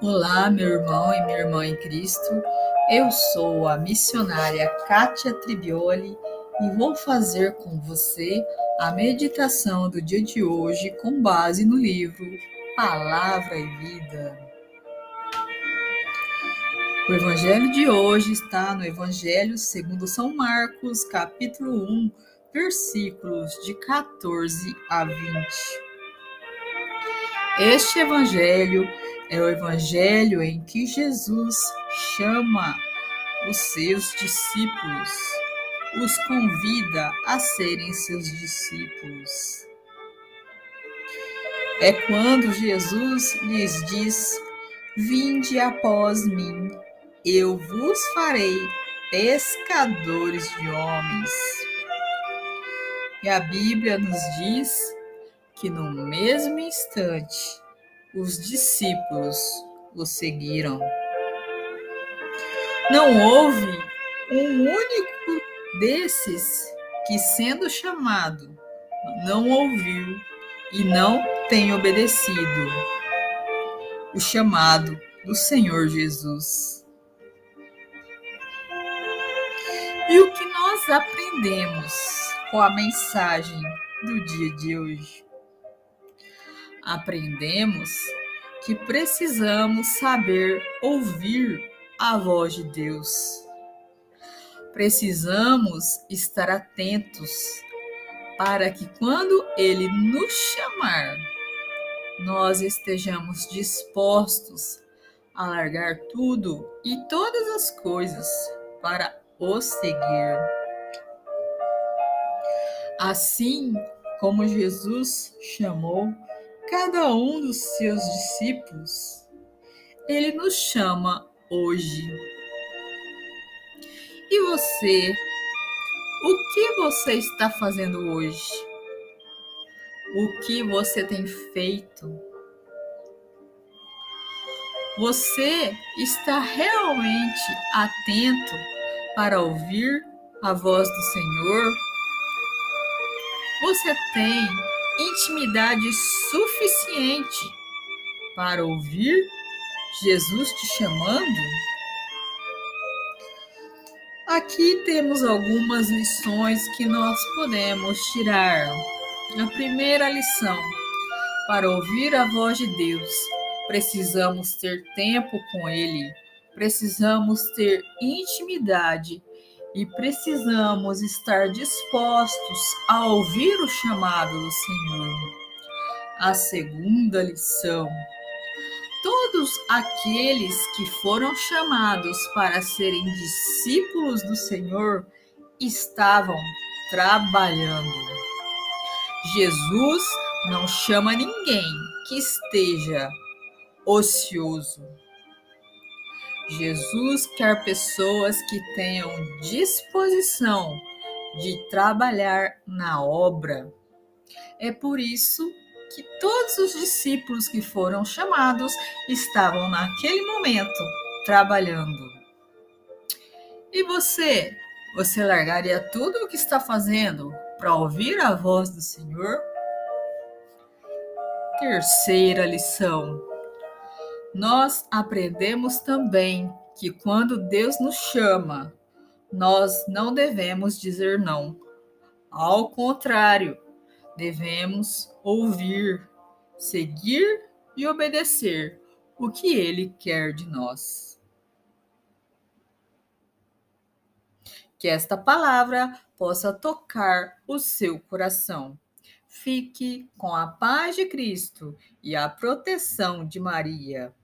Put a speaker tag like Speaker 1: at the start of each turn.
Speaker 1: Olá, meu irmão e minha irmã em Cristo. Eu sou a missionária Kátia Tribioli e vou fazer com você a meditação do dia de hoje com base no livro Palavra e Vida. O evangelho de hoje está no Evangelho segundo São Marcos, capítulo 1, versículos de 14 a 20. Este evangelho é o evangelho em que Jesus chama os seus discípulos, os convida a serem seus discípulos. É quando Jesus lhes diz: Vinde após mim, eu vos farei pescadores de homens. E a Bíblia nos diz que no mesmo instante os discípulos o seguiram. Não houve um único desses que, sendo chamado, não ouviu e não tem obedecido o chamado do Senhor Jesus. E o que nós aprendemos com a mensagem do dia de hoje? Aprendemos que precisamos saber ouvir a voz de Deus. Precisamos estar atentos para que quando Ele nos chamar, nós estejamos dispostos a largar tudo e todas as coisas para o seguir. Assim como Jesus chamou cada um dos seus discípulos, ele nos chama hoje. E você? O que você está fazendo hoje? O que você tem feito? Você está realmente atento para ouvir a voz do Senhor? Você tem intimidade suficiente para ouvir Jesus te chamando? Aqui temos algumas lições que nós podemos tirar. A primeira lição: para ouvir a voz de Deus, precisamos ter tempo com Ele, precisamos ter intimidade e precisamos estar dispostos a ouvir o chamado do Senhor. A segunda lição: todos aqueles que foram chamados para serem discípulos do Senhor estavam trabalhando. Jesus não chama ninguém que esteja ocioso. Jesus quer pessoas que tenham disposição de trabalhar na obra. É por isso que todos os discípulos que foram chamados estavam naquele momento trabalhando. E você? Você largaria tudo o que está fazendo para ouvir a voz do Senhor? Terceira lição nós aprendemos também que quando Deus nos chama, nós não devemos dizer não. Ao contrário, devemos ouvir, seguir e obedecer o que Ele quer de nós. Que esta palavra possa tocar o seu coração. Fique com a paz de Cristo e a proteção de Maria.